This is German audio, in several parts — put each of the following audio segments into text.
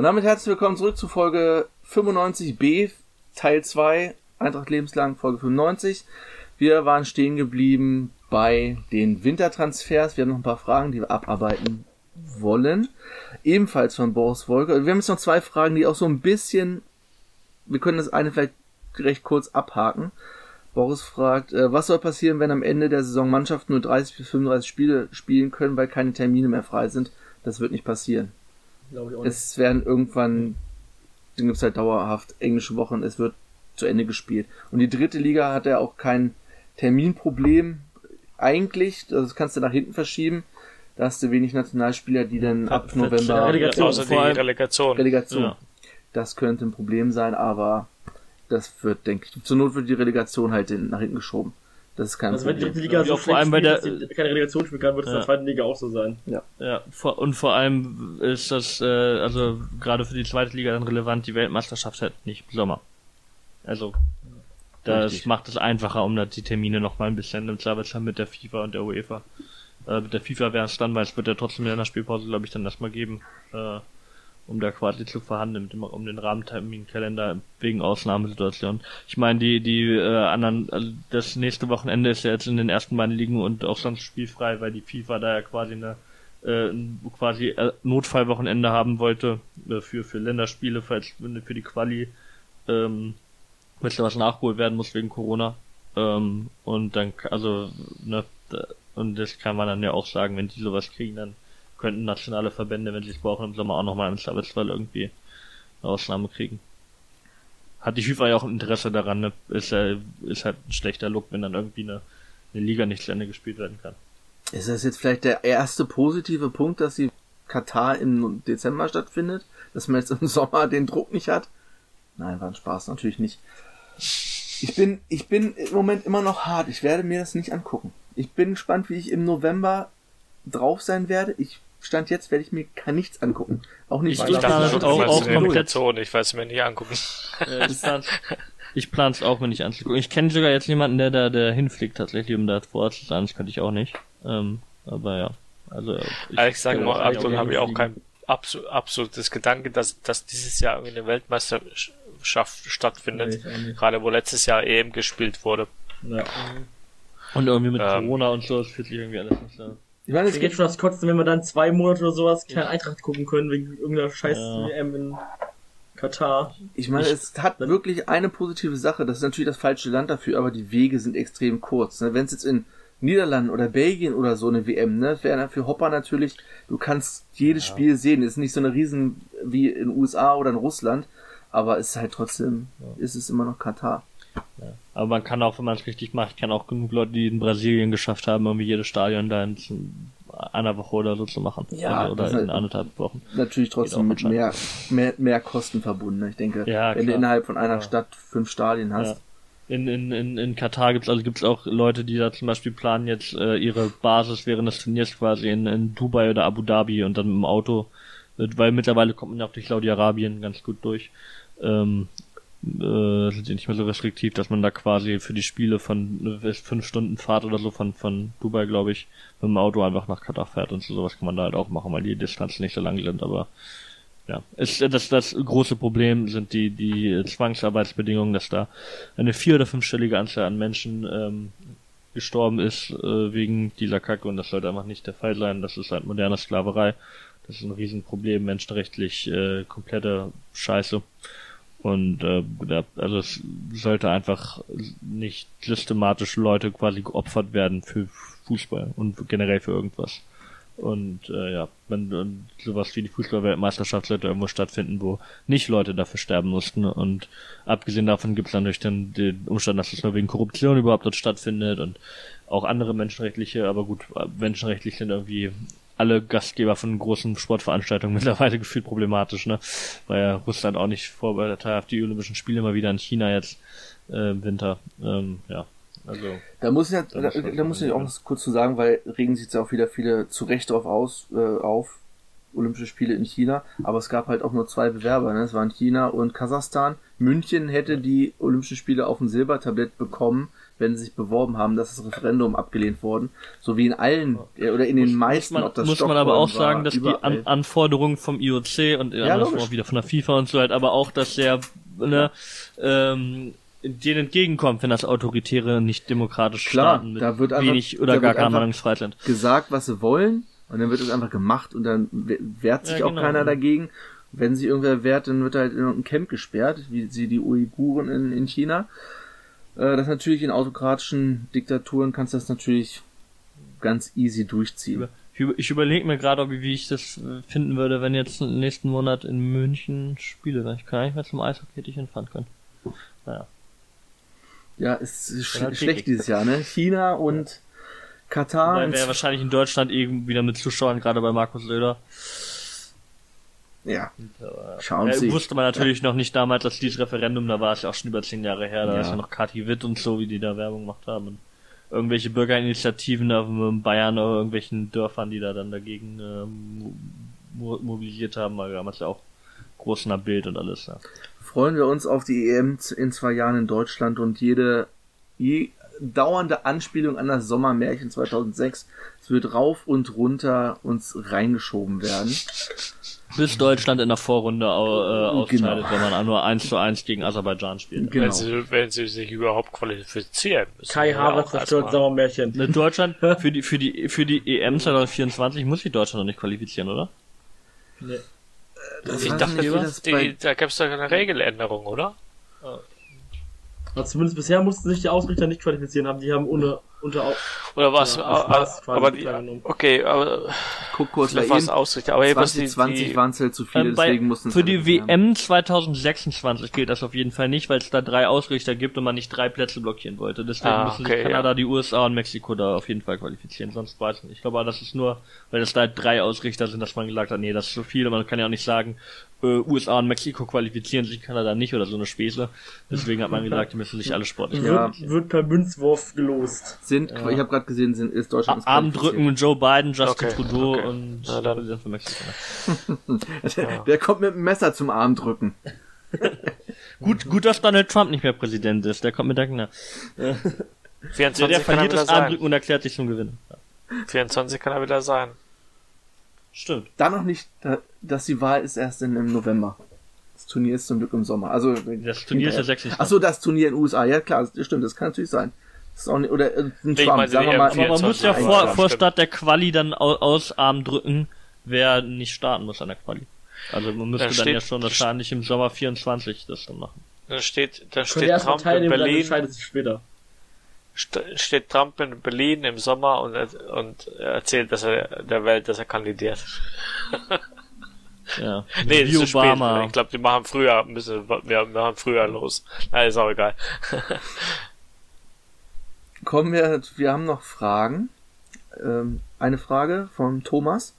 Und damit herzlich willkommen zurück zu Folge 95b, Teil 2, Eintracht lebenslang, Folge 95. Wir waren stehen geblieben bei den Wintertransfers. Wir haben noch ein paar Fragen, die wir abarbeiten wollen. Ebenfalls von Boris Wolke. Wir haben jetzt noch zwei Fragen, die auch so ein bisschen, wir können das eine vielleicht recht kurz abhaken. Boris fragt, äh, was soll passieren, wenn am Ende der Saison Mannschaften nur 30 bis 35 Spiele spielen können, weil keine Termine mehr frei sind? Das wird nicht passieren. Glaube ich auch nicht. Es werden irgendwann, dann gibt's halt dauerhaft englische Wochen, es wird zu Ende gespielt. Und die dritte Liga hat ja auch kein Terminproblem eigentlich, das kannst du nach hinten verschieben. Da hast du wenig Nationalspieler, die dann ab November Relegation. Außer die Relegation. Relegation. Ja. Das könnte ein Problem sein, aber das wird, denke ich, zur Not wird die Relegation halt nach hinten geschoben. Das ist kein Also wenn die Liga Ja, so vor allem bei spielt, der- dass keine Relegation spielen kann, wird es in Ja. der zweiten Liga auch so sein. Ja, vor, und vor allem ist das, äh, also gerade für die zweite Liga dann relevant, die Weltmeisterschaft halt nicht im Sommer. Also, das Richtig. macht es einfacher, um da die Termine noch mal ein bisschen im Zweifelsfall mit der FIFA und der UEFA. Äh, mit der FIFA wäre es dann, weil es wird ja trotzdem in der Spielpause, glaube ich, dann erstmal geben, äh, um da quasi zu verhandeln, mit dem, um den Rahmenterminkalender wegen Ausnahmesituationen. Ich meine, die, die äh, anderen, also das nächste Wochenende ist ja jetzt in den ersten beiden Ligen und auch sonst spielfrei, weil die FIFA da ja quasi eine äh, quasi äh, Notfallwochenende haben wollte äh, für für Länderspiele, falls für die Quali ähm, da was nachgeholt werden muss wegen Corona. Ähm, und dann, also, ne, und das kann man dann ja auch sagen, wenn die sowas kriegen, dann könnten nationale Verbände, wenn sie es brauchen, im Sommer auch nochmal im Zweifelsfall irgendwie eine Ausnahme kriegen. Hat die FIFA ja auch ein Interesse daran, ne? Ist, ja, ist halt ein schlechter Look, wenn dann irgendwie eine, eine Liga nicht zu Ende gespielt werden kann. Ist das jetzt vielleicht der erste positive Punkt, dass die Katar im Dezember stattfindet? Dass man jetzt im Sommer den Druck nicht hat? Nein, war ein Spaß, natürlich nicht. Ich bin, ich bin im Moment immer noch hart. Ich werde mir das nicht angucken. Ich bin gespannt, wie ich im November drauf sein werde. Ich stand jetzt, werde ich mir gar nichts angucken. Auch nicht Ich dachte schon, auch- auch komplett- Relegation. Ich weiß mir nicht angucken. Äh, ich ich plan's auch, wenn ich anzugucken. Ich kenne sogar jetzt jemanden, der da der hinfliegt tatsächlich, um da vor Ort zu sein. Das könnte ich auch nicht. Ähm, aber ja, also ich, Aber ich sage kann mal, auch habe ich auch kein absol absolutes Gedanke, dass, dass dieses Jahr irgendwie eine Weltmeisterschaft stattfindet. Nee, nicht. Gerade wo letztes Jahr EM gespielt wurde. Ja. und irgendwie mit Ähm. Corona und so, das fühlt sich irgendwie alles nicht so. Ich meine, es geht schon das Kotzen, wenn wir dann zwei Monate oder sowas keine Eintracht gucken können, wegen irgendeiner scheiß Ja. WM in Katar. ich meine, es hat wirklich eine positive Sache. Das ist natürlich das falsche Land dafür, aber die Wege sind extrem kurz. Ne? Wenn es jetzt in Niederlanden oder Belgien oder so eine WM, ne, das wäre für Hopper natürlich, du kannst jedes Spiel sehen. Ist nicht so eine Riesen wie in den USA oder in Russland, aber es ist halt trotzdem, ist es immer noch Katar. Aber man kann auch, wenn man es richtig macht, kann auch genug Leute, die in Brasilien geschafft haben, irgendwie jedes Stadion da in einer Woche oder so zu machen. Ja, oder, das oder ist in halt- anderthalb Wochen. Natürlich trotzdem mit mehr, mehr, mehr Kosten verbunden. Ich denke, Ja, wenn du innerhalb von einer Ja. Stadt fünf Stadien hast. Ja. In, in, in, in Katar gibt's also gibt's auch Leute, die da zum Beispiel planen jetzt äh, ihre Basis während des Turniers quasi in, in Dubai oder Abu Dhabi und dann mit dem Auto, weil mittlerweile kommt man ja auch durch Saudi-Arabien ganz gut durch. Ähm, äh, sind die nicht mehr so restriktiv, dass man da quasi für die Spiele von äh, fünf Stunden Fahrt oder so von von Dubai, glaube ich, mit dem Auto einfach nach Katar fährt und so sowas kann man da halt auch machen, weil die Distanzen nicht so lang sind, aber ja, ist, das, das große Problem sind die, die Zwangsarbeitsbedingungen, dass da eine vier- oder fünfstellige Anzahl an Menschen ähm, gestorben ist äh, wegen dieser Kacke und das sollte einfach nicht der Fall sein. Das ist halt moderne Sklaverei. Das ist ein Riesenproblem, menschenrechtlich äh, komplette Scheiße. Und äh, also es sollte einfach nicht systematisch Leute quasi geopfert werden für Fußball und generell für irgendwas. Und äh, ja, wenn und sowas wie die Fußballweltmeisterschaft sollte irgendwo stattfinden, wo nicht Leute dafür sterben mussten. Und abgesehen davon gibt es dann durch den, Umstand, dass es nur wegen Korruption überhaupt dort stattfindet und auch andere menschenrechtliche, aber gut, menschenrechtlich sind irgendwie alle Gastgeber von großen Sportveranstaltungen mittlerweile gefühlt problematisch, ne? Weil ja Russland auch nicht vorbereitet hat auf die Olympischen Spiele mal wieder in China jetzt äh, im Winter. Ähm, ja, also Da muss ich, ja, Da da, muss ich auch was kurz zu sagen, weil regen sich jetzt auch wieder viele zu Recht drauf aus, äh, auf. Olympische Spiele in China, aber es gab halt auch nur zwei Bewerber, ne? es waren China und Kasachstan. München hätte die Olympischen Spiele auf dem Silbertablett bekommen, wenn sie sich beworben haben, dass das Referendum abgelehnt worden, so wie in allen äh, oder in den meisten, muss man, ob das muss man aber auch war, sagen, dass die überall. An Anforderungen vom IOC und Ja, auch wieder von der FIFA und so halt, aber auch, dass der ne, ähm, denen entgegenkommt, wenn das autoritäre, nicht demokratische Klar, Staaten mit da wird einfach- wenig oder gar keine Meinungsfreiheit sind. gesagt, was sie wollen, und dann wird es einfach gemacht und dann we- wehrt sich Ja, auch genau. keiner dagegen. Wenn sich irgendwer wehrt, dann wird halt in irgendein Camp gesperrt, wie sie die Uiguren in, in China. Äh, das natürlich in autokratischen Diktaturen kannst du das natürlich ganz easy durchziehen. Ich, über- ich überlege mir gerade, wie ich das äh, finden würde, wenn jetzt nächsten Monat in München Spiele wären. Ich kann nicht mehr zum Eishockey hinfahren können. Naja. Ja, es ist sch Ja, schlecht dieses Jahr, ne? China und Katar. Weil und- wäre wahrscheinlich in Deutschland eben wieder mit Zuschauern, gerade bei Markus Söder. Ja, Schauen äh, Sie. Wusste man natürlich noch nicht damals, dass dieses Referendum, da war es ja auch schon über zehn Jahre her, da Ja. ist ja noch Kati Witt und so, wie die da Werbung gemacht haben. Und irgendwelche Bürgerinitiativen auf in Bayern oder irgendwelchen Dörfern, die da dann dagegen ähm, mo mobilisiert haben, weil damals ja auch groß nach Bild und alles. Ja. freuen wir uns auf die EM in zwei Jahren in Deutschland und jede, je, dauernde Anspielung an das Sommermärchen 2006. Es wird rauf und runter uns reingeschoben werden. Bis Deutschland in der Vorrunde au, äh, ausscheidet, Genau. wenn man nur 1 zu 1 gegen Aserbaidschan spielt. Genau. Wenn, sie, wenn sie sich überhaupt qualifizieren müssen. Kai Ja, Havertz zerstört. Sauermärchen. Ne, Deutschland, für die, für die, für die EM 2024 muss sich Deutschland noch nicht qualifizieren, oder? Nee. Das Ich dachte, nicht, wie das die, da gab es doch eine Regeländerung, oder? Also zumindest bisher mussten sich die Ausrichter nicht qualifizieren haben. Die haben ohne unter Oder was? Ja, aber, das war's aber die, okay, aber Guck kurz es ihm. Ausrichter. Aber jedenfalls die, 2020 die, waren es halt zu viele, Ähm, bei, deswegen mussten für die halt haben. WM 2026 gilt das auf jeden Fall nicht, weil es da drei Ausrichter gibt und man nicht drei Plätze blockieren wollte. Deswegen Ah, müssen okay, sich Kanada, ja. die USA und Mexiko da auf jeden Fall qualifizieren. Sonst weiß ich nicht. Ich glaube, aber das ist nur, weil es da drei Ausrichter sind, dass man gesagt hat, nee, das ist zu viel. Man kann ja auch nicht sagen, äh, USA und Mexiko qualifizieren sich, Kanada nicht oder so eine Späße. Deswegen hat man gesagt, die müssen sich alle sportlich Ja. wird, wird per Münzwurf gelost. Sind, ich habe gerade gesehen, sind, ist Deutschland ist Armdrücken mit Joe Biden, Justin Okay, Trudeau okay. und Na dann. Von Mexiko. qualifiziert. Der kommt mit dem Messer zum Arm drücken. Gut, gut, dass Donald Trump nicht mehr Präsident ist. Der kommt mit der Kinder. Der, 24 der kann er verliert das Armdrücken und erklärt sich zum Gewinner. 24 kann er wieder sein. Stimmt. Da noch nicht, da, dass die Wahl ist erst in, im November. Das Turnier ist zum Glück im Sommer. Also Das Turnier ist ja 26. Ach so, das Turnier in den USA. Ja klar, das stimmt, das kann natürlich sein. Das ist auch nicht, oder ein ich Trump, meine, sagen wir die mal. Aber man muss ja 24 vor, vor. Start der Quali dann au- aus Arm drücken, wer nicht starten muss an der Quali. Also man müsste Dann dann, steht- ja schon wahrscheinlich im Sommer 24 das dann machen. Dann steht, dann steht Trump in dann Berlin, entscheidet sich später. st- steht Trump in Berlin im Sommer und, er- und er erzählt, dass er der Welt, dass er kandidiert. Ja. Nee, ist zu spät. Obama. Ich glaube, die machen früher, müssen, wir machen früher los. Na, ist auch egal. Kommen wir, wir haben noch Fragen. Ähm, eine Frage von Thomas.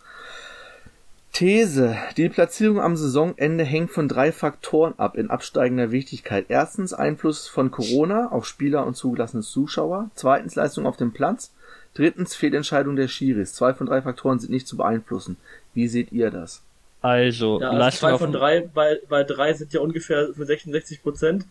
These. Die Platzierung am Saisonende hängt von drei Faktoren ab in absteigender Wichtigkeit. Erstens Einfluss von Corona auf Spieler und zugelassene Zuschauer. Zweitens Leistung auf dem Platz. Drittens Fehlentscheidung der Schiris. Zwei von drei Faktoren sind nicht zu beeinflussen. Wie seht ihr das? Also, Ja, also Leistung zwei von drei, bei, bei drei sind ja ungefähr für 66 Prozent.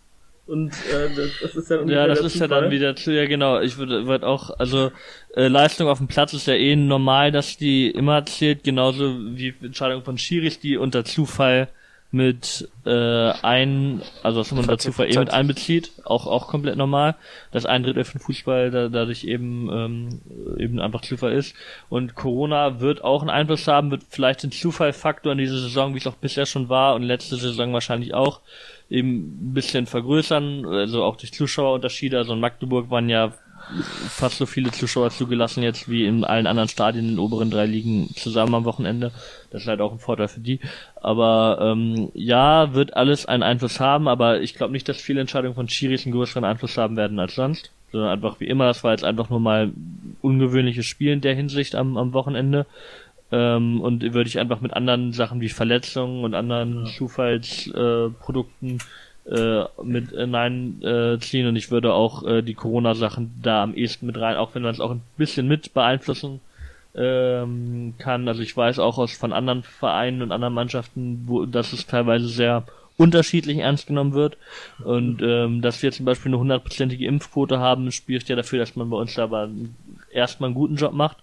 Und äh, das, das ist dann ungefähr Ja, das ist ja dann wieder zu, ja genau, ich würde würd auch, also äh, Leistung auf dem Platz ist ja eh normal, dass die immer zählt, genauso wie Entscheidung von Schiris, die unter Zufall mit äh, ein, also dass man unter 40%. Zufall eh mit einbezieht, auch auch komplett normal, dass ein Drittel von Fußball da, dadurch eben ähm, eben einfach Zufall ist und Corona wird auch einen Einfluss haben, wird vielleicht den Zufallfaktor in dieser Saison, wie es auch bisher schon war und letzte Saison wahrscheinlich auch eben ein bisschen vergrößern, also auch durch Zuschauerunterschiede. Also in Magdeburg waren ja fast so viele Zuschauer zugelassen jetzt wie in allen anderen Stadien in den oberen drei Ligen zusammen am Wochenende. Das ist halt auch ein Vorteil für die. Aber ähm, ja, wird alles einen Einfluss haben, aber ich glaube nicht, dass viele Entscheidungen von Schiris einen größeren Einfluss haben werden als sonst. Sondern einfach wie immer, das war jetzt einfach nur mal ungewöhnliches Spiel in der Hinsicht am, am Wochenende. Ähm, und würde ich einfach mit anderen Sachen wie Verletzungen und anderen Zufallsprodukten äh, äh, mit hinein äh, ziehen und ich würde auch äh, die Corona-Sachen da am ehesten mit rein, auch wenn man es auch ein bisschen mit beeinflussen ähm, kann. Also ich weiß auch aus von anderen Vereinen und anderen Mannschaften, wo dass es teilweise sehr unterschiedlich ernst genommen wird. Und ähm, dass wir zum Beispiel eine hundertprozentige Impfquote haben, spricht ja dafür, dass man bei uns da aber erstmal einen guten Job macht.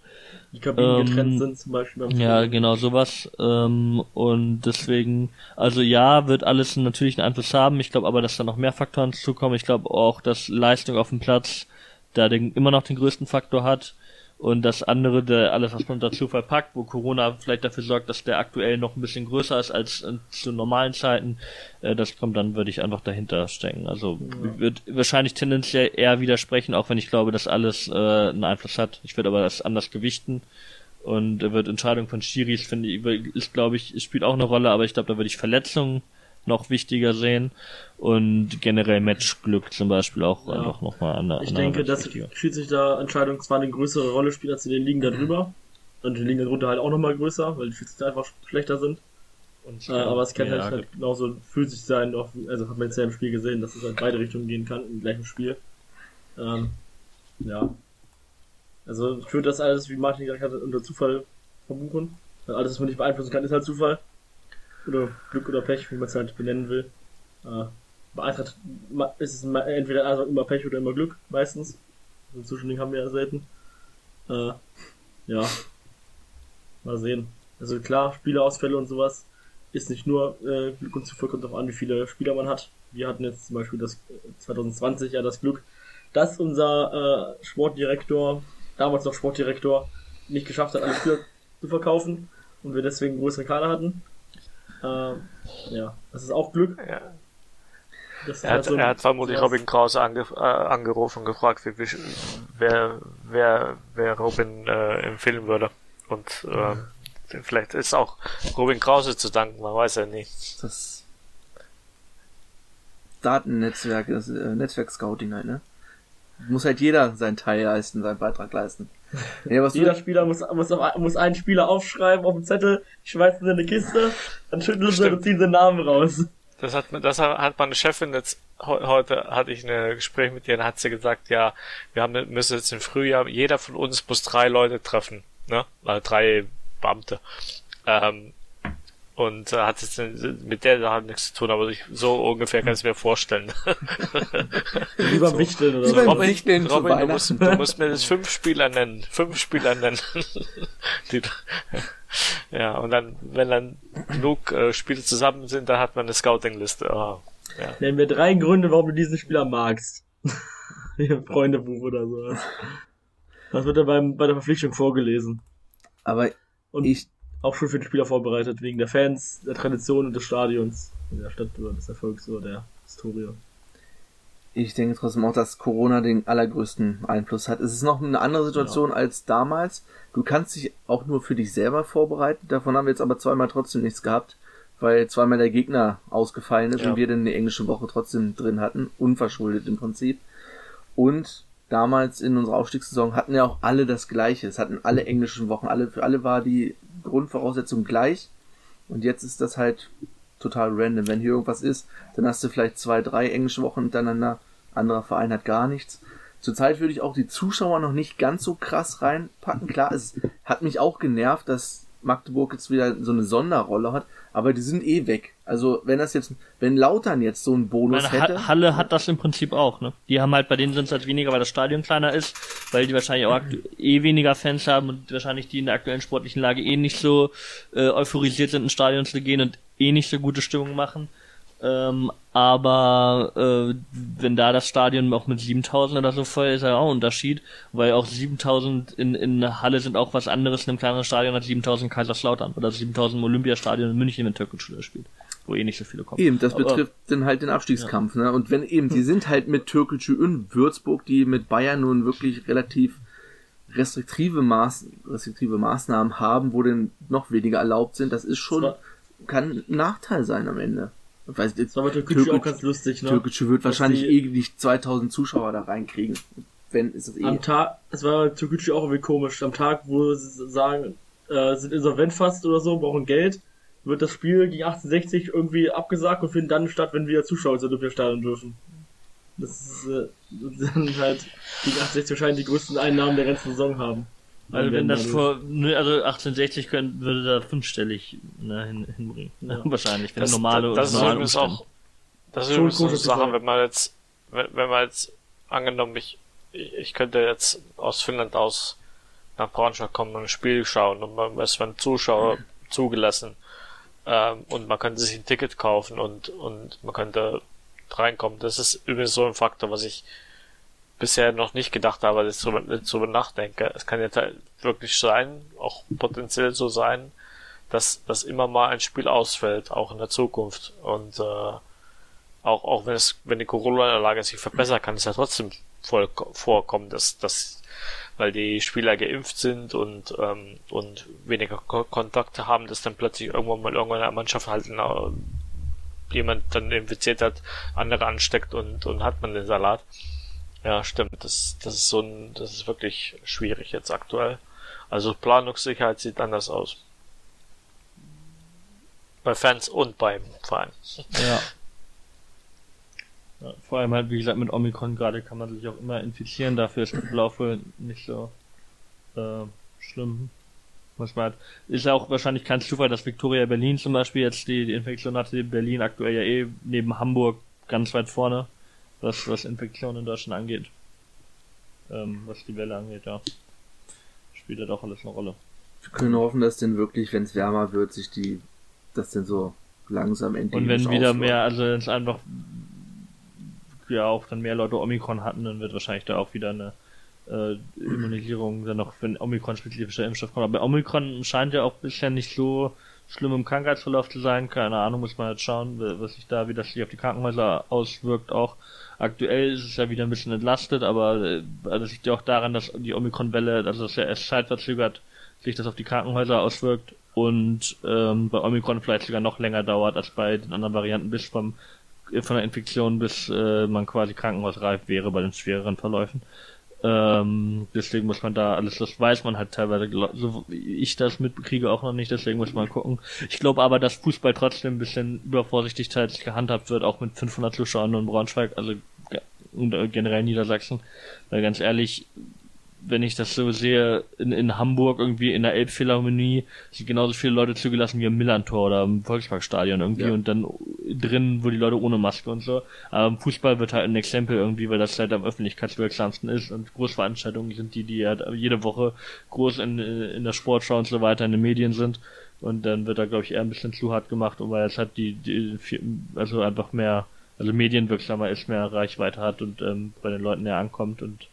Die Kabinen Ähm, getrennt sind zum Beispiel beim Ja, Fußball. genau, sowas. Ähm, und deswegen, also ja, wird alles natürlich einen Einfluss haben. Ich glaube aber, dass da noch mehr Faktoren zukommen. Ich glaube auch, dass Leistung auf dem Platz da den, immer noch den größten Faktor hat. Und das andere, der, alles, was man dazu verpackt, wo Corona vielleicht dafür sorgt, dass der aktuell noch ein bisschen größer ist als äh, zu normalen Zeiten, äh, das kommt dann, würde ich einfach dahinter stecken. Also wird wahrscheinlich tendenziell eher widersprechen, auch wenn ich glaube, dass alles äh, einen Einfluss hat. Ich würde aber das anders gewichten und äh, wird Entscheidung von Schiris, finde ich, ist glaube ich, spielt auch eine Rolle, aber ich glaube, da würde ich Verletzungen noch wichtiger sehen und generell Matchglück zum Beispiel auch Ja. einfach nochmal an der Ich denke, dass wichtiger. Schiedsrichterentscheidungen zwar eine größere Rolle spielen als in den Ligen darüber. Und die Ligen darunter halt auch nochmal größer, weil die Schiedsrichter einfach schlechter sind. Und, Äh, aber es kann ja, halt, halt genauso physisch sein, auch, also hat man jetzt ja im Spiel gesehen, dass es halt beide Richtungen gehen kann im gleichen Spiel. Ähm, ja. Also ich würde das alles, wie Martin gesagt hat, unter Zufall verbuchen. Alles, was man nicht beeinflussen kann, ist halt Zufall. Oder Glück oder Pech, wie man es halt benennen will. Äh, bei Eintracht ist es entweder also immer Pech oder immer Glück, meistens. So ein Zwischending haben wir ja selten. Äh, ja. Mal sehen. Also klar, Spielerausfälle und sowas ist nicht nur äh, Glück und Zufall, kommt darauf an, wie viele Spieler man hat. Wir hatten jetzt zum Beispiel das äh, 2020 ja das Glück, dass unser Sportdirektor, damals noch Sportdirektor, nicht geschafft hat, alle Spieler zu verkaufen und wir deswegen größere Kader hatten. Ähm, ja, das ist auch Glück. Ja. Er halt hat, so- er hat vermutlich. Robin Krause ange, äh, angerufen und gefragt, wie, wie, wer, wer, wer Robin äh, empfehlen würde. Und äh, vielleicht ist auch Robin Krause zu danken, man weiß ja nie. Das Datennetzwerk, das äh, Netzwerk-Scouting halt, ne? Muss halt jeder seinen Teil leisten, seinen Beitrag leisten. Ja, was Jeder du, Spieler muss, muss, auf, muss einen Spieler aufschreiben auf dem Zettel, schmeißen sie in eine Kiste, dann schütteln sie und ziehen den Namen raus. Das hat, das hat meine Chefin jetzt, heu- heute hatte ich ein Gespräch mit ihr, und hat sie gesagt, ja, wir haben, müssen jetzt im Frühjahr, jeder von uns muss drei Leute treffen, ne? Drei Beamte. Ähm, und äh, hat jetzt mit der Sache nichts zu tun, aber ich, so ungefähr kann ich es mir vorstellen. Wie beim Wichteln oder so. beim- Robin, Wichteln Robin du, musst, du musst mir das fünf Spieler nennen. Fünf Spieler nennen. Die, ja, und dann, wenn dann genug äh, Spiele zusammen sind, dann hat man eine Scouting-Liste. Ah, ja. Nenn mir drei Gründe, warum du diesen Spieler magst. Wie im Freundebuch oder sowas. Das wird dann beim, bei der Verpflichtung vorgelesen. aber Und ich, auch schon für den Spieler vorbereitet, wegen der Fans, der Tradition und des Stadions. In der Stadt oder des Erfolgs oder der Historie. ich denke trotzdem auch, dass Corona den allergrößten Einfluss hat. Es ist noch eine andere Situation als damals. Du kannst dich auch nur für dich selber vorbereiten. Davon haben wir jetzt aber zweimal trotzdem nichts gehabt, weil zweimal der Gegner ausgefallen ist Ja. und wir dann eine englische Woche trotzdem drin hatten. Unverschuldet im Prinzip. Und damals in unserer Aufstiegssaison hatten ja auch alle das Gleiche. Es hatten alle englischen Wochen. Alle, für alle war die Grundvoraussetzung gleich. Und jetzt ist das halt total random. Wenn hier irgendwas ist, dann hast du vielleicht zwei, drei englische Wochen hintereinander. Anderer Verein hat gar nichts. Zurzeit würde ich auch die Zuschauer noch nicht ganz so krass reinpacken. Klar, es hat mich auch genervt, dass Magdeburg jetzt wieder so eine Sonderrolle hat, aber die sind eh weg. Also wenn das jetzt, wenn Lautern jetzt so einen Bonus Meine hätte, Ha- Halle hat das im Prinzip auch, ne? Die haben halt, bei denen sind es halt weniger, weil das Stadion kleiner ist, weil die wahrscheinlich auch eh weniger Fans haben und wahrscheinlich die in der aktuellen sportlichen Lage eh nicht so äh, euphorisiert sind, ins Stadion zu gehen und eh nicht so gute Stimmung machen. Ähm, aber äh, wenn da das Stadion auch mit 7000 oder so voll ist, ist ja auch ein Unterschied, weil auch 7000 in, in Halle sind auch was anderes in einem kleineren Stadion als 7000 in Kaiserslautern oder 7000 im Olympiastadion in München, wenn Türkisch spielt, wo eh nicht so viele kommen. Eben, das Aber- betrifft dann halt den Abstiegskampf. Ne? Und wenn eben, die sind halt mit Türkgücü und Würzburg, die mit Bayern nun wirklich relativ restriktive, Maß, restriktive Maßnahmen haben, wo denn noch weniger erlaubt sind, das ist schon, kann ein Nachteil sein am Ende. Weiß, jetzt, Das war bei Türkgücü auch ganz lustig, ne? Türkgücü wird wahrscheinlich die- eh nicht 2000 Zuschauer da reinkriegen. Wenn, ist es eh. Am Tag, es war Türkgücü auch irgendwie komisch, am Tag, wo sie sagen, äh, sind insolvent fast oder so, brauchen Geld, wird das Spiel gegen 1860 irgendwie abgesagt und findet dann statt, wenn wieder Zuschauer ins Olympiastadion dürfen. Das ist, äh, das sind halt gegen 1860 wahrscheinlich die größten Einnahmen der ganzen Saison haben. Also wenn das vor, ne, also 1860 können, würde da fünfstellig ne, hin, hinbringen. Ja. Wahrscheinlich, wenn Das, normale das ist normale übrigens Umstände. auch, das ist Schon übrigens so eine komische Sache, Sache. wenn man jetzt, wenn, wenn man jetzt, angenommen, ich, ich könnte jetzt aus Finnland aus nach Braunschweig kommen und ein Spiel schauen und man, es werden Zuschauer zugelassen, ähm, und man könnte sich ein Ticket kaufen und, und man könnte reinkommen. Das ist übrigens so ein Faktor, was ich bisher noch nicht gedacht habe, als ich drüber, drüber nachdenke. Es kann jetzt halt wirklich sein, auch potenziell so sein, dass, dass immer mal ein Spiel ausfällt, auch in der Zukunft. Und äh, auch, auch wenn es, wenn die Corona-Lage sich verbessern kann, ist ja trotzdem voll vorkommen, dass, dass weil die Spieler geimpft sind und ähm, und weniger Ko Kontakte haben, dass dann plötzlich irgendwann mal irgendeine Mannschaft halt na, jemand dann infiziert hat, andere ansteckt und und hat man den Salat. Ja, stimmt. Das das ist so ein das ist wirklich schwierig jetzt aktuell. Also Planungssicherheit sieht anders aus. Bei Fans und beim Verein. Ja. ja. Vor allem halt, wie gesagt, mit Omikron gerade kann man sich auch immer infizieren, dafür ist der Laufe nicht so äh, schlimm. Muss man halt, ist ja auch wahrscheinlich kein Zufall, dass Victoria Berlin zum Beispiel jetzt die, die Infektion hatte, Berlin aktuell ja eh neben Hamburg ganz weit vorne, was, was Infektionen in Deutschland angeht. Ähm, was die Welle angeht, ja. Spielt ja doch alles eine Rolle. Wir können hoffen, dass denn wirklich, wenn es wärmer wird, sich die, das denn so langsam endlich Und wenn wieder mehr, also wenn es einfach ja auch dann mehr Leute Omikron hatten, dann wird wahrscheinlich da auch wieder eine äh, Immunisierung dann noch, wenn Omikron-spezifischer Impfstoff kommt. Aber Omikron scheint ja auch bisher nicht so schlimm im Krankheitsverlauf zu sein. Keine Ahnung, muss man halt schauen, was sich da, wie das sich auf die Krankenhäuser auswirkt. Auch aktuell ist es ja wieder ein bisschen entlastet, aber äh, also das liegt ja auch daran, dass die Omikron-Welle, also das ja erst zeitverzögert sich das auf die Krankenhäuser auswirkt und ähm, bei Omikron vielleicht sogar noch länger dauert als bei den anderen Varianten bis vom von der Infektion bis äh, man quasi krankenhausreif wäre bei den schwereren Verläufen. Ähm, deswegen muss man da alles, das weiß man halt teilweise, so wie ich das mitkriege auch noch nicht, deswegen muss man gucken. Ich glaube aber, dass Fußball trotzdem ein bisschen übervorsichtig teils gehandhabt wird, auch mit 500 Zuschauern in Braunschweig, also und äh, generell Niedersachsen. Weil ganz ehrlich, wenn ich das so sehe, in, in Hamburg irgendwie in der Elbphilharmonie sind genauso viele Leute zugelassen wie im Millantor oder im Volksparkstadion irgendwie Ja. und dann drin, wo die Leute ohne Maske und so. Aber im Fußball wird halt ein Exempel irgendwie, weil das halt am öffentlichkeitswirksamsten ist und Großveranstaltungen sind die, die halt jede Woche groß in, in der Sportschau und so weiter in den Medien sind. Und dann wird da, glaube ich, eher ein bisschen zu hart gemacht, und weil es halt die, die also einfach mehr, also medienwirksamer ist, mehr Reichweite hat und ähm, bei den Leuten näher ankommt und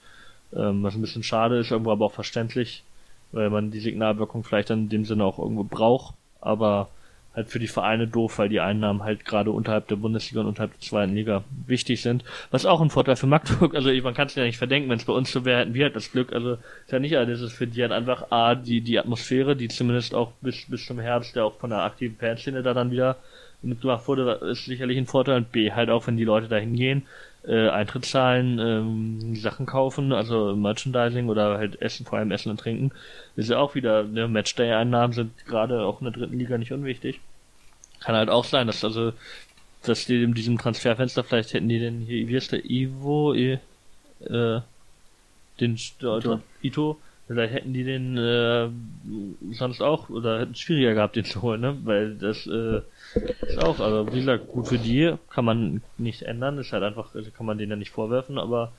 ähm, was ein bisschen schade ist, irgendwo aber auch verständlich, weil man die Signalwirkung vielleicht dann in dem Sinne auch irgendwo braucht, aber halt für die Vereine doof, weil die Einnahmen halt gerade unterhalb der Bundesliga und unterhalb der zweiten Liga wichtig sind. Was auch ein Vorteil für Magdeburg, also man kann es ja nicht verdenken, wenn es bei uns so wäre, hätten wir halt das Glück, also ist ja nicht alles, es ist für die halt einfach A, die, die Atmosphäre, die zumindest auch bis, bis zum Herbst ja auch von der aktiven Fanszene da dann wieder mitgemacht wurde, ist sicherlich ein Vorteil und B, halt auch, wenn die Leute da hingehen, äh, Eintritt zahlen, ähm, Sachen kaufen, also Merchandising oder halt Essen, vor allem Essen und Trinken, ist ja auch wieder, ne, Matchday-Einnahmen sind gerade auch in der dritten Liga nicht unwichtig. Kann halt auch sein, dass also, dass die in diesem Transferfenster vielleicht hätten die denn hier, wie heißt der, Ivo, I, äh, den Ito. Ito, vielleicht hätten die den äh, sonst auch oder hätten es schwieriger gehabt, den zu holen, ne? Weil das äh, ist auch, also wie gesagt, gut für die, kann man nicht ändern, ist halt einfach, kann man denen ja nicht vorwerfen, aber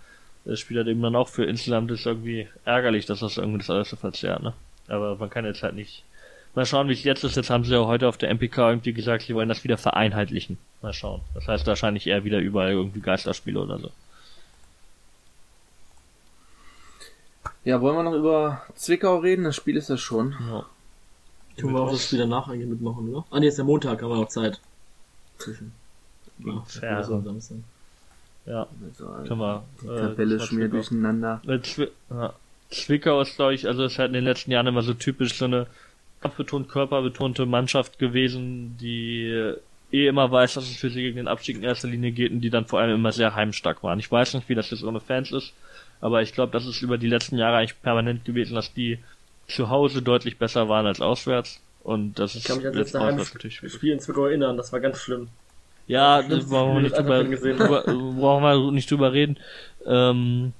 das spielt halt eben dann auch für insgesamt ist irgendwie ärgerlich, dass das irgendwie das alles so verzerrt, ne? Aber man kann jetzt halt nicht. Mal schauen, wie es jetzt ist. Jetzt haben sie ja heute auf der MPK irgendwie gesagt, sie wollen das wieder vereinheitlichen. Mal schauen. Das heißt wahrscheinlich eher wieder überall irgendwie Geisterspiele oder so. Ja, wollen wir noch über Zwickau reden? Das Spiel ist das schon. Ja. Tun wir auch das Spiel danach eigentlich mitmachen, oder? Ah, nee, ist der Montag, haben wir noch Zeit. Zwischen. Ja, Fair. Samstag. Ja, Also, können wir. die äh, Tabelle schon wieder durcheinander. Zwi ja. Zwickau ist, glaube ich, also ist halt in den letzten Jahren immer so typisch so eine kampfbetont, körperbetonte Mannschaft gewesen, die eh immer weiß, dass es für sie gegen den Abstieg in erster Linie geht und die dann vor allem immer sehr heimstark waren. Ich weiß nicht, wie das jetzt ohne Fans ist, aber ich glaube, das ist über die letzten Jahre eigentlich permanent gewesen, dass die zu Hause deutlich besser waren als auswärts. Und das ist Ich kann mich an letzte. Heimspiel in Zwickau erinnern, das war ganz schlimm. Ja, Das das brauchen wir nicht drüber, drüber, brauchen wir nicht drüber reden. Ähm,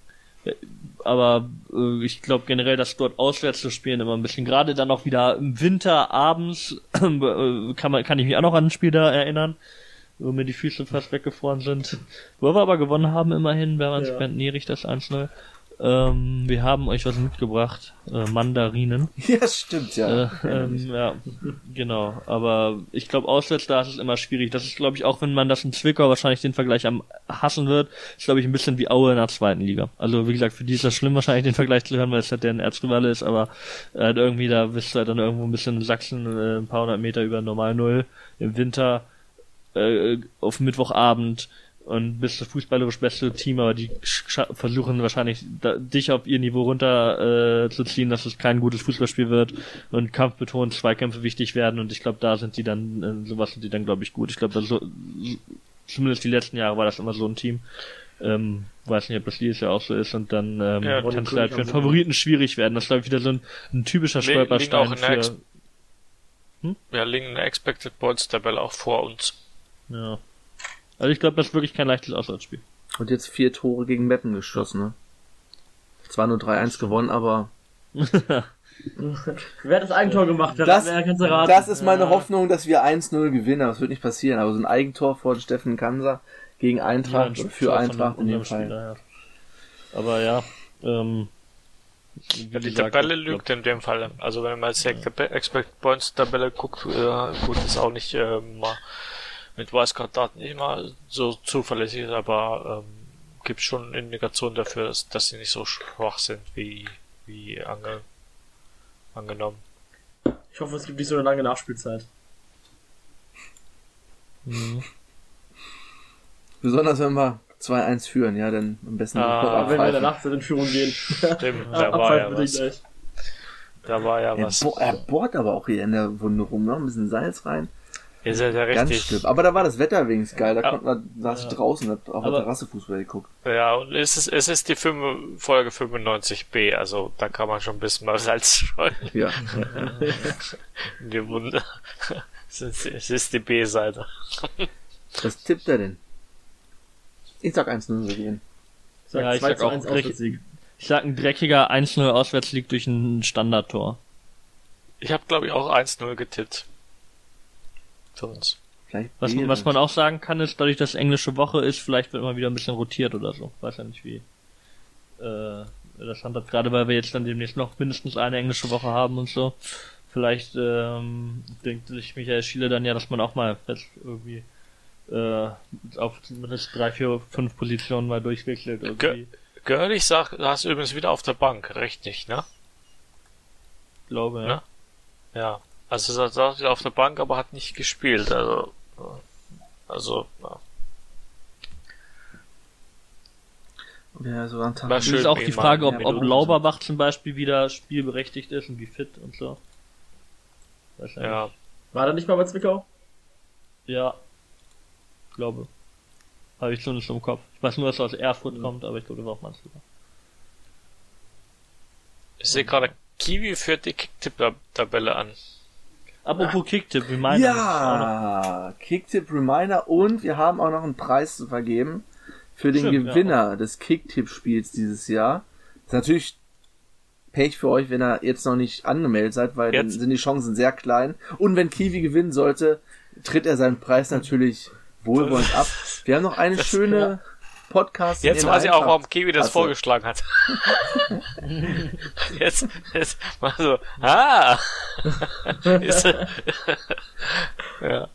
aber äh, ich glaube generell, dass dort auswärts zu spielen immer ein bisschen, gerade dann auch wieder im Winter abends, äh, kann man kann ich mich auch noch an ein Spiel da erinnern, wo mir die Füße fast weggefroren sind. Wo wir aber gewonnen haben immerhin, wer ja. Bernd Nierig das 1-0. Ähm, wir haben euch was mitgebracht. Äh, Mandarinen. Ja, stimmt, ja. Äh, ähm, ja, genau. Aber ich glaube, auswärts da ist es immer schwierig. Das ist, glaube ich, auch wenn man das in Zwickau wahrscheinlich den Vergleich am hassen wird, ist, glaube ich, ein bisschen wie Aue in der zweiten Liga. Also, wie gesagt, für die ist das schlimm, wahrscheinlich den Vergleich zu hören, weil es halt der Erzrivale ist, aber äh, irgendwie, da bist du halt dann irgendwo ein bisschen in Sachsen, äh, ein paar hundert Meter über Normal Null im Winter äh, auf Mittwochabend und bist das fußballerisch beste Team, aber die versuchen wahrscheinlich da, dich auf ihr Niveau runter äh, zu ziehen, dass es kein gutes Fußballspiel wird und kampfbetont Zweikämpfe wichtig werden und ich glaube, da sind die dann, äh, sowas sind die dann, glaube ich, gut. Ich glaube, so, zumindest die letzten Jahre war das immer so ein Team. Ähm, weiß nicht, ob das dieses Jahr auch so ist und dann ähm, ja, kann es halt für einen Favoriten schwierig werden. Das ist, glaube ich, wieder so ein, ein typischer Stolperstein für... Hm? Ja, liegen in der Expected Points Tabelle auch vor uns. Ja. Also ich glaube, das ist wirklich kein leichtes Auswärtsspiel. Und jetzt vier Tore gegen Meppen geschossen, ne? Zwar nur 3-1 gewonnen, aber. Wer hat das Eigentor gemacht? Wer, das, das ist meine ja. Hoffnung, dass wir 1-0 gewinnen, aber es wird nicht passieren. Aber so ein Eigentor von Steffen Kanser gegen Eintracht ja, für Eintracht in dem Fall. Spieler, ja. Aber ja, ähm, ja, die gesagt, Tabelle lügt in dem Fall. Also wenn man jetzt die Expect Points Tabelle guckt, äh, gut, ist auch nicht äh, mal mit Wildcard-Daten immer so zuverlässig ist, aber ähm, gibt schon Indikationen dafür, dass, dass sie nicht so schwach sind wie, wie ange, angenommen. Ich hoffe, es gibt nicht so eine lange Nachspielzeit. Mhm. Besonders wenn wir 2-1 führen, ja, dann am besten ah, wenn wir danach in Führung gehen. Stimmt, da war ja was. Gleich. Da war ja was. Er, bo er bohrt aber auch hier in der Wunde rum, noch ein bisschen Salz rein. Ist ja, ja richtig. Ganz schlimm. Aber da war das Wetter wenigstens geil. Da ja. konnte man, saß ich draußen, hab auf der Terrasse Fußball geguckt. Ja, und es ist, es ist die 5, Folge 95b, also da kann man schon ein bisschen mal Salz streuen. Ja. die Wunde. Es ist, es ist die B-Seite. Was tippt er denn? Ich sag 1-0 wir gehen. Sag ja, ich sag auch Auswärtssieg. Ich sag ein dreckiger 1-0 Auswärtssieg durch ein Standardtor. Ich habe glaube ich auch 1-0 getippt für uns. Was, was man auch sagen kann, ist, dadurch, dass englische Woche ist, vielleicht wird mal wieder ein bisschen rotiert oder so. Weiß ja nicht wie. Äh, das handelt gerade, weil wir jetzt dann demnächst noch mindestens eine englische Woche haben und so. Vielleicht ähm, denkt sich Michael Schiele dann ja, dass man auch mal fest irgendwie äh, auf zumindest drei, vier, fünf Positionen mal durchwechselt. Irgendwie. Görlich sagt, du hast übrigens wieder auf der Bank, recht nicht, ne? Glaube, ja. Ne? Ja. Also er saß auf der Bank, aber hat nicht gespielt. Also, also ja. Ja, so ein Tag. Das ist auch die Frage, ob, ob Lauberbach zum Beispiel wieder spielberechtigt ist und wie fit und so. Ja. War er nicht mal bei Zwickau? Ja. Ich glaube. Habe ich zumindest im Kopf. Ich weiß nur, dass er aus Erfurt mhm. kommt, aber ich glaube, er war auch mal Zwickau. Ich sehe gerade, Kiwi führt die Kicktipp-Tabelle an. Apropos Kicktip Reminder. Ja, Kicktip Reminder und wir haben auch noch einen Preis zu vergeben für den Stimmt, Gewinner ja. des Kicktip-Spiels dieses Jahr. Das ist natürlich Pech für euch, wenn ihr jetzt noch nicht angemeldet seid, weil jetzt? dann sind die Chancen sehr klein. Und wenn Kiwi gewinnen sollte, tritt er seinen Preis natürlich wohlwollend ab. Wir haben noch eine das schöne Podcast. Jetzt weiß ich auch, warum Kiwi das also. vorgeschlagen hat. jetzt, jetzt mal so, ah! ja.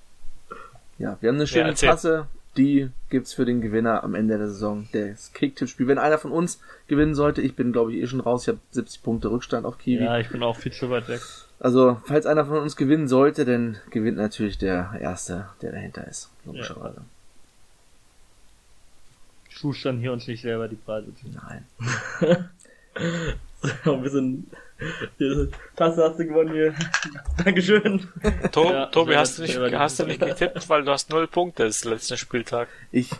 Ja, wir haben eine schöne ja, Tasse, die gibt's für den Gewinner am Ende der Saison des Kicktipp-Spiel. Wenn einer von uns gewinnen sollte, ich bin glaube ich eh schon raus, ich habe 70 Punkte Rückstand auf Kiwi. Ja, ich bin auch viel zu weit weg. Also, falls einer von uns gewinnen sollte, dann gewinnt natürlich der Erste, der dahinter ist, logischerweise. Ja schustern hier uns nicht selber die Preise zu. Nein. so, ein bisschen Tasse hast du gewonnen hier. Dankeschön. To ja, Tobi, hast du, nicht, hast du nicht getippt, weil du hast null Punkte das letzte Spieltag. Ich,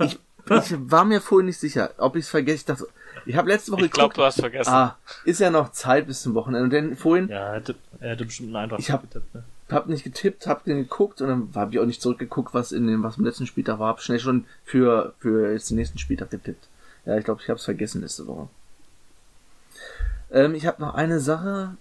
ich, ich war mir vorhin nicht sicher, ob ich es vergesse. Ich dachte, ich habe letzte Woche Ich glaube, du hast vergessen. Ah, ist ja noch Zeit bis zum Wochenende. Und dann vorhin. Ja, er hätte, er hätte bestimmt einen Eintrag ich hab, getippt, ne? Hab nicht getippt, hab den geguckt und dann habe ich auch nicht zurückgeguckt, was in dem, was im letzten Spieltag war. Hab schnell schon für, für jetzt den nächsten Spieltag getippt. Ja, ich glaube, ich habe es vergessen letzte Woche. Ähm, ich habe noch eine Sache,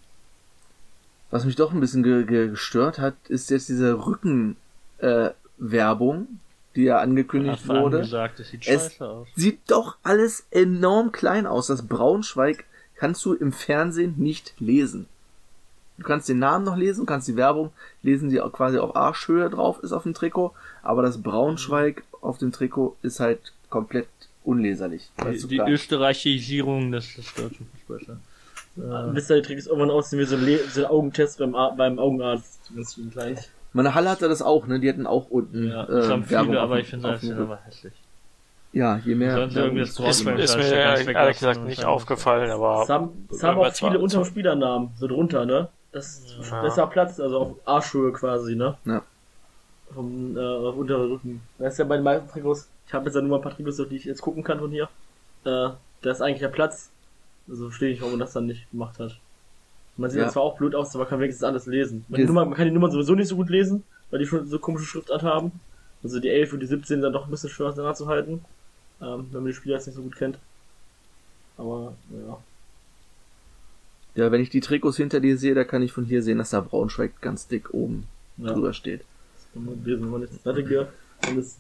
was mich doch ein bisschen ge ge gestört hat, ist jetzt diese Rückenwerbung, äh, die ja angekündigt wurde. gesagt, das sieht Es scheiße aus. sieht doch alles enorm klein aus. Das Braunschweig kannst du im Fernsehen nicht lesen. Du kannst den Namen noch lesen, kannst die Werbung lesen, die auch quasi auf Arschhöhe drauf ist auf dem Trikot, aber das Braunschweig auf dem Trikot ist halt komplett unleserlich. Die, die ist. Österreichisierung des, des deutschen Fußballs. Ja. Wisst ihr, die Tricks irgendwann aussehen wie so ein, so ein Augentest beim, Ar beim Augenarzt. Ganz klein. Meine Halle hatte das auch, ne? Die hatten auch unten Ja, äh, haben Werbung viele, auf aber ich finde das ja aber hässlich. Ja, je mehr. Werbung, irgendwie das Ist, Braunschweig- ist mir ehrlich, gesagt nicht aufgefallen, aber Es haben, es haben auch viele unter dem Spielernamen so drunter, ne? Das ist Ja. besser Platz, also auf Arschhöhe quasi, ne? Ja. Vom äh, auf unteren Rücken. Das ist ja bei den meisten Trikots. Ich habe jetzt ja nur mal ein paar Trikots, die ich jetzt gucken kann von hier. Äh, da ist eigentlich der Platz. Also verstehe ich, warum man das dann nicht gemacht hat. Man sieht Ja. zwar auch blöd aus, aber man kann wenigstens alles lesen. Man, Nummer, man kann die Nummern sowieso nicht so gut lesen, weil die schon so komische Schriftart haben. Also die 11 und die 17 sind dann doch ein bisschen schwer auseinanderzuhalten, ähm, wenn man die Spieler jetzt nicht so gut kennt. Aber, ja. Ja, wenn ich die Trikots hinter dir sehe, da kann ich von hier sehen, dass da Braunschweig ganz dick oben ja. drüber steht. Das kann man lesen, man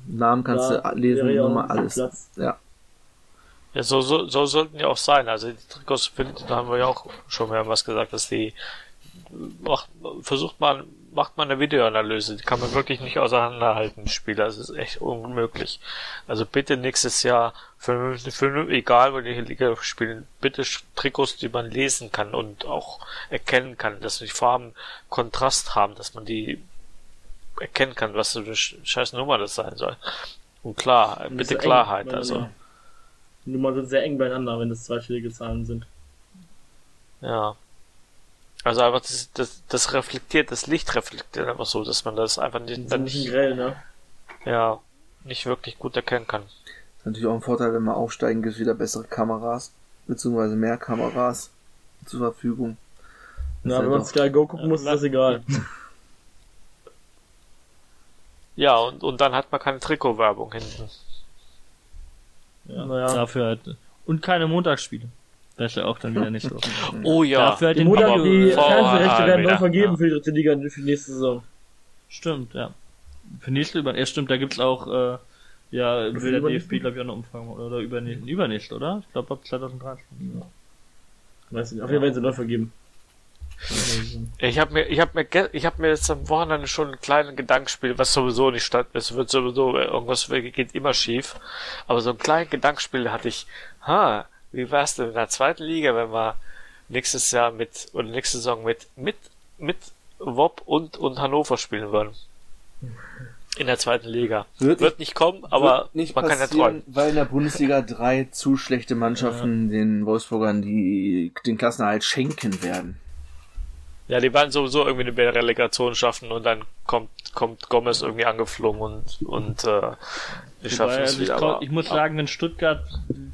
Namen kannst da du lesen, ja Nummer, alles. Platz. Ja. Ja, so, so, so sollten die auch sein. Also die Trikots, da haben wir ja auch schon mal was gesagt, dass die macht, versucht man, macht man eine Videoanalyse, die kann man wirklich nicht auseinanderhalten, Spieler. Das ist echt unmöglich. Also bitte nächstes Jahr, für, für, egal wo die Liga spielen, bitte Trikots, die man lesen kann und auch erkennen kann, dass die Farben Kontrast haben, dass man die erkennen kann, was für eine sch- scheiß Nummer das sein soll. Und klar, Und bitte Klarheit, eng, also. Die Nummern sind sehr eng beieinander, wenn das zweistellige Zahlen sind. Ja. Also einfach das, das, das reflektiert, das Licht reflektiert einfach so, dass man das einfach nicht, dann nicht, grell, ne? ja, nicht wirklich gut erkennen kann. Ist natürlich auch ein Vorteil, wenn wir aufsteigen, gibt es wieder bessere Kameras, beziehungsweise mehr Kameras zur Verfügung. Na, ja wenn man Sky Go gucken muss, ist das egal. Ja, und, und dann hat man keine Trikotwerbung hinten. Ja, naja. Dafür halt. Und keine Montagsspiele. Das ist ja auch dann wieder nicht so. Oh ja. Dafür halt Die, den aber die Fernsehrechte werden neu vergeben ja. für die dritte Liga für die nächste Saison. Stimmt, ja. Für nächste über, ja stimmt, da gibt's auch, äh, ja, will der? DFB, glaube ich, auch eine Umfrage machen. Oder übernächst, übernächst, oder? Ich glaube ab 2013. Weiß nicht, auf jeden Fall werden sie neu vergeben. Ich habe mir, ich habe mir, ich habe mir jetzt am Wochenende schon einen kleinen Gedankenspiel, was sowieso nicht statt, es wird sowieso irgendwas geht immer schief, aber so ein kleines Gedankenspiel hatte ich. Ha, wie wär's denn in der zweiten Liga, wenn wir nächstes Jahr mit oder nächste Saison mit mit mit Wop und und Hannover spielen würden? In der zweiten Liga. Wird Wird, nicht kommen, aber nicht man kann ja träumen. weil in der Bundesliga drei zu schlechte Mannschaften den Wolfsburgern die den Klassenerhalt schenken werden. Ja, die werden sowieso irgendwie eine Relegation schaffen und dann kommt kommt Gomez irgendwie angeflogen und und äh, die schaffen es also ich, wieder. aber- ich muss sagen, wenn Stuttgart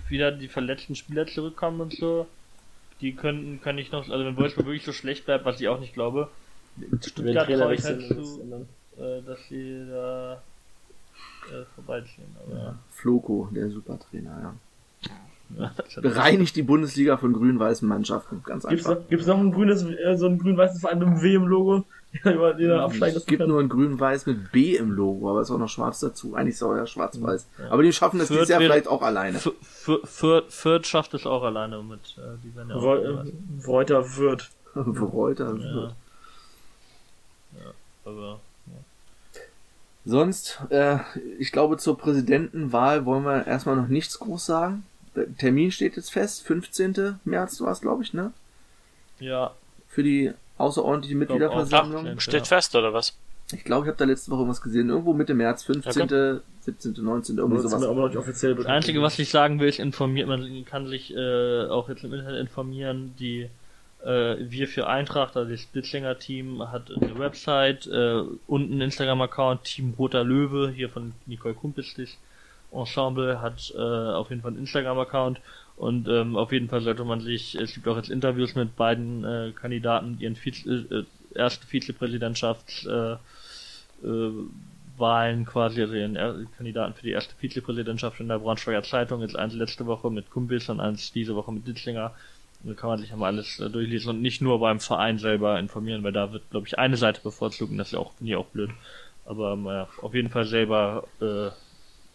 wieder die verletzten Spieler zurückkommen und so, die könnten, kann ich noch, also wenn Wolfsburg wirklich so schlecht bleibt, was ich auch nicht glaube, Stuttgart traue ich halt zu, äh, dass sie da äh, vorbeiziehen. Aber, Floko, der Supertrainer, ja. Bereinigt die Bundesliga von grün-weißen Mannschaften, ganz Gibt's einfach. noch, gibt's noch ein grünes, äh, so ein grün-weißes Verein mit einem W im Logo? Ja, über den er absteigen Es gibt kann. nur ein grün-weiß mit B im Logo, aber es ist auch noch schwarz dazu. Eigentlich ist auch ja schwarz-weiß. Ja. Aber die schaffen das Fürth dieses Jahr vielleicht auch alleine. Fürth, Fürth schafft es auch alleine mit, äh, die werden ja auch Reu- Reuter wird. Reuter. ja. ja, aber Sonst, äh, ich glaube, zur Präsidentenwahl wollen wir erstmal noch nichts groß sagen. Der Termin steht jetzt fest, 15. März war es, glaube ich, ne? ja, Für die außerordentliche glaub. Mitgliederversammlung. Ach, Steht fest, oder was? Ich glaube, ich habe da letzte Woche irgendwas gesehen. Irgendwo Mitte März, 15., 17., 19., irgendwie Das ist mir sowas. aber noch nicht offiziell Das Einzige, was ich sagen will, ist informiert, man kann sich äh, auch jetzt im Internet informieren, die äh, Wir für Eintracht, also das Splitzlinger Team, hat eine Website, äh, und einen Instagram-Account, Team Roter Löwe, hier von Nicole Kumpelslich Ensemble, hat äh, auf jeden Fall einen Instagram-Account und ähm, auf jeden Fall sollte man sich, es gibt auch jetzt Interviews mit beiden äh, Kandidaten, die ihren Vize, äh, ersten Vizepräsidentschafts äh, äh, Wahlen quasi, also ihren er Kandidaten für die erste Vizepräsidentschaft in der Braunschweiger Zeitung, jetzt eins letzte Woche mit Kumpels und eins diese Woche mit Ditzlinger Da kann man sich einmal alles äh, durchlesen und nicht nur beim Verein selber informieren, weil da wird, glaube ich, eine Seite bevorzugt und das ist ja auch, finde ich auch blöd. Aber ähm, ja, auf jeden Fall selber äh,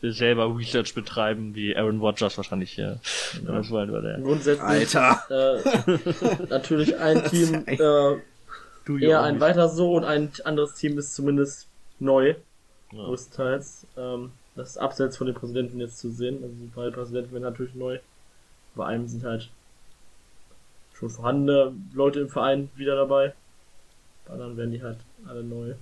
selber Research betreiben, wie Aaron Rodgers wahrscheinlich hier. Ja. Das war der. Grundsätzlich Alter. Äh, natürlich ein Team äh, Du eher ein weiter so und ein anderes Team ist zumindest neu, Ja. größtenteils. Ähm, das ist abseits von den Präsidenten jetzt zu sehen. Also die beiden Präsidenten werden natürlich neu. Bei einem sind halt schon vorhandene Leute im Verein wieder dabei. Bei anderen werden die halt alle neu.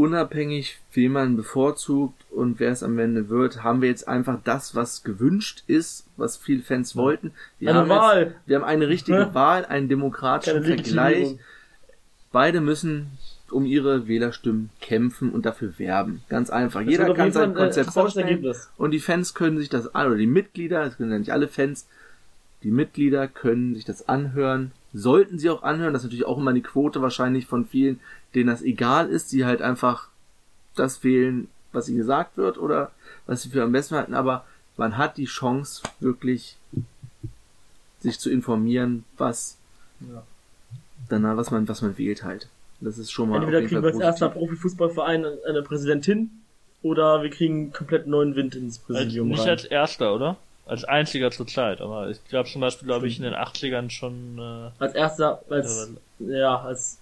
Unabhängig, wen man bevorzugt und wer es am Ende wird, haben wir jetzt einfach das, was gewünscht ist, was viele Fans wollten. Wir Eine haben Wahl! Jetzt, wir haben eine richtige Ja. Wahl, einen demokratischen Keine Vergleich. Beide müssen um ihre Wählerstimmen kämpfen und dafür werben. Ganz einfach. Das Jeder kann sein ein Konzept vorstellen und die Fans können sich das an, oder die Mitglieder, es können ja nicht alle Fans, die Mitglieder können sich das anhören, sollten sie auch anhören, das ist natürlich auch immer die Quote wahrscheinlich von vielen, denen das egal ist, die halt einfach das wählen, was ihnen gesagt wird oder was sie für am besten halten, aber man hat die Chance wirklich sich zu informieren, was Ja. danach, was man, was man wählt halt. Das ist schon mal Entweder kriegen wir als erster. Profifußballverein eine Präsidentin oder wir kriegen einen komplett neuen Wind ins Präsidium nicht rein. als erster, oder? Als einziger zur Zeit, aber ich glaube zum Beispiel, glaube ich, in den 80ern schon äh, Als erster, als, ja, als,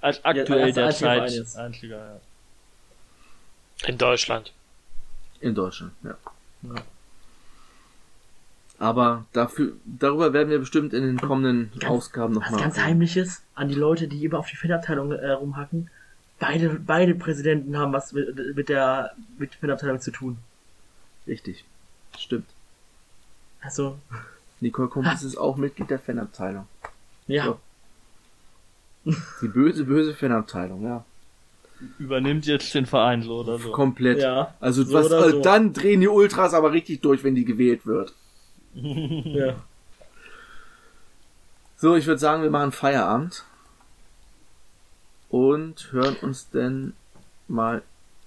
als aktuell einziger der Zeit einziger, ja. In Deutschland. In Deutschland, ja. Ja. Aber dafür, darüber werden wir bestimmt in den kommenden Ganz- Ausgaben was nochmal. ganz Heimliches an die Leute, die immer auf die Fanabteilung äh, rumhacken. Beide, beide Präsidenten haben was mit, mit der, mit der Fanabteilung zu tun. Richtig. Stimmt. Also, Nicole Kumpis ist auch Mitglied der Fanabteilung. ja. Ja. Die böse, böse Fanabteilung, ja. Übernimmt jetzt den Verein so oder so. Komplett. Ja. Also So was, oder also so. dann drehen die Ultras aber richtig durch, wenn die gewählt wird. ja. So, ich würde sagen, wir machen Feierabend. Und hören uns denn mal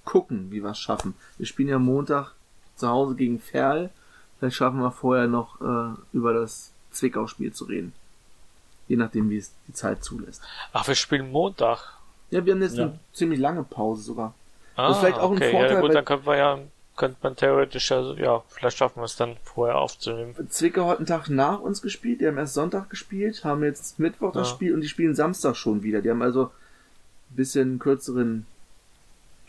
gucken, wie wir es schaffen. Wir spielen ja Montag zu Hause gegen Ferl. Vielleicht schaffen wir vorher noch äh, über das Zwickau-Spiel zu reden. Je nachdem, wie es die Zeit zulässt. Ach, wir spielen Montag. Ja, wir haben jetzt Ja. eine ziemlich lange Pause sogar. Ah, ist vielleicht auch ein okay. Vorteil, Ja, gut, dann können wir ja, könnte man theoretisch ja, ja, vielleicht schaffen wir es dann vorher aufzunehmen. Zwickau hat einen Tag nach uns gespielt, die haben erst Sonntag gespielt, haben jetzt Mittwoch das Ja. Spiel und die spielen Samstag schon wieder. Die haben also ein bisschen kürzeren,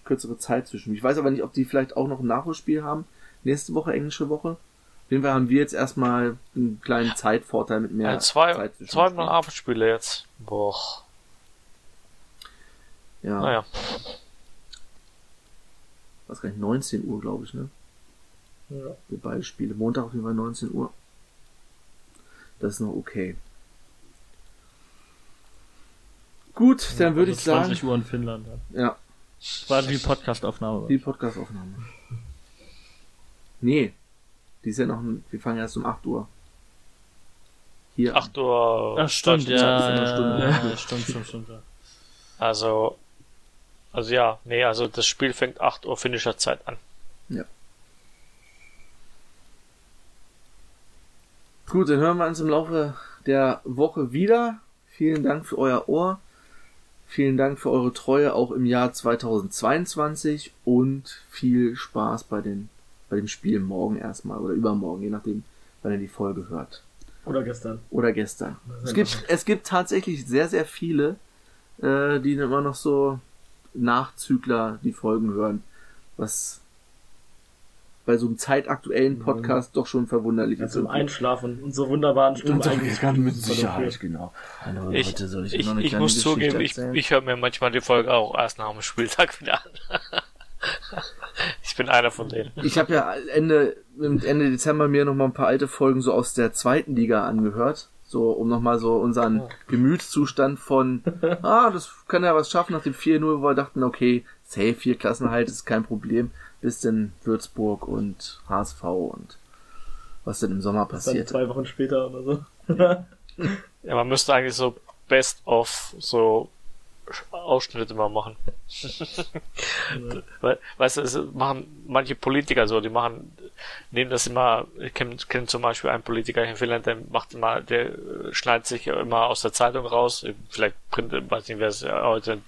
kürzere Zeit zwischen. Ich weiß aber nicht, ob die vielleicht auch noch ein Nachholspiel haben. Nächste Woche, englische Woche. Jeden Fall haben wir jetzt erstmal einen kleinen Zeitvorteil mit mehr Ja, zwei, Zeit zwischen. zwei Mal Abendspiele jetzt. Boah. Ja, Naja. was gar nicht, 19 Uhr, glaube ich, ne? ja. Für beide Spiele. Montag auf jeden Fall 19 Uhr. Das ist noch okay. Gut, dann würde Also ich sagen, 20 Uhr in Finnland. Ja. ja, Quasi wie Podcastaufnahme. die Podcastaufnahme. Nee, die ist ja noch, ein- wir fangen erst um 8 Uhr. Hier. 8 Uhr. Ach stimmt, ja, ja, Stunde. ja, ja, stimmt, stimmt, stimmt. Ja. Also, also ja, nee, also das Spiel fängt 8 Uhr finnischer Zeit an. Gut, dann hören wir uns im Laufe der Woche wieder. Vielen Dank für euer Ohr. Vielen Dank für eure Treue auch im Jahr 2022 und viel Spaß bei den bei dem Spiel morgen erstmal oder übermorgen, je nachdem, wann ihr die Folge hört. Oder gestern. Oder gestern. Es gibt, es gibt tatsächlich sehr, sehr viele, äh, die immer noch so Nachzügler die Folgen hören. Was bei so einem zeitaktuellen Podcast doch schon verwunderlich Ja, ist. zum Einschlafen und so wunderbaren Stimmen so, eigentlich. ganz mit Sicherheit, genau. Hallo Ich, Leute, soll ich, ich, noch eine ich muss Geschichte zugeben, ich, erzählen? ich höre mir manchmal die Folge auch erst nach dem Spieltag wieder an. Ich bin einer von denen. Ich habe ja Ende, Ende Dezember mir noch mal ein paar alte Folgen so aus der zweiten Liga angehört. So, um nochmal so unseren Gemütszustand von, ah, das kann ja was schaffen nach dem 4-0, wo wir dachten, okay, safe, vier Klassenhalt ist kein Problem, bis denn Würzburg und HSV und was denn im Sommer Dann passiert. zwei Wochen später oder so. Ja, man müsste eigentlich so Best of so Ausschnitte mal machen. Weil, weißt du, es machen manche Politiker so, die machen nehmen das immer, ich kenne kenn zum Beispiel einen Politiker in Finnland, der macht immer, der äh, schneidet sich immer aus der Zeitung raus, vielleicht print, weiß nicht, wer es heute in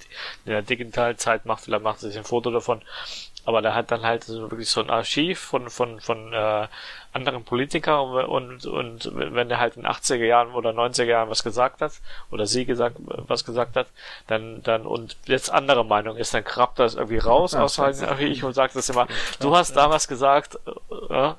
der digitalen Zeit macht, vielleicht macht er sich ein Foto davon, aber der hat dann halt so wirklich so ein Archiv von von von äh, anderen Politiker und, und, und wenn er halt in 80er Jahren oder 90er Jahren was gesagt hat oder sie gesagt was gesagt hat, dann dann und jetzt andere Meinung ist, dann krabbt das irgendwie raus aus seinem Archiv und sagt das immer, du hast damals gesagt, äh, äh,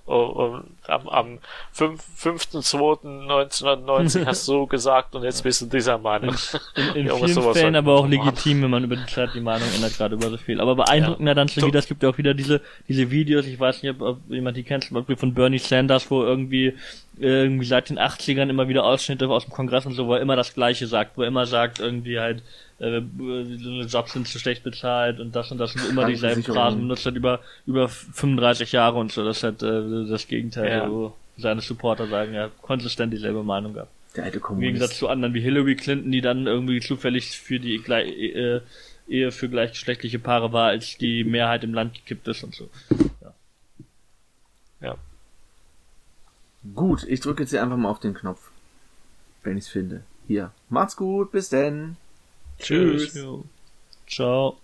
am, am 5.2.1990 hast du gesagt und jetzt bist du dieser Meinung. In, in, in vielen Fällen aber auch legitim, wenn man über die Zeit die Meinung ändert, gerade über so viel. Aber beeindruckender ja. dann schon wieder, es gibt ja auch wieder diese, diese Videos, ich weiß nicht, ob, ob jemand die kennt, zum Beispiel von Bernie Sanders, wo irgendwie irgendwie seit den 80ern immer wieder Ausschnitte aus dem Kongress und so, wo er immer das Gleiche sagt, wo er immer sagt, irgendwie halt, äh, Jobs sind zu schlecht bezahlt und das und das und immer dieselben Phrasen benutzt hat über, über 35 Jahre und so, das hat äh, das Gegenteil, ja. wo seine Supporter sagen, er hat konsistent dieselbe Meinung gehabt. Der alte Kommunist. Im Gegensatz zu anderen wie Hillary Clinton, die dann irgendwie zufällig für die äh, Ehe für gleichgeschlechtliche Paare war, als die Mehrheit im Land gekippt ist und so. Ja. ja. Gut, ich drücke jetzt hier einfach mal auf den Knopf. Wenn ich's finde. Hier. Macht's gut, bis denn. Tschüss. Ciao.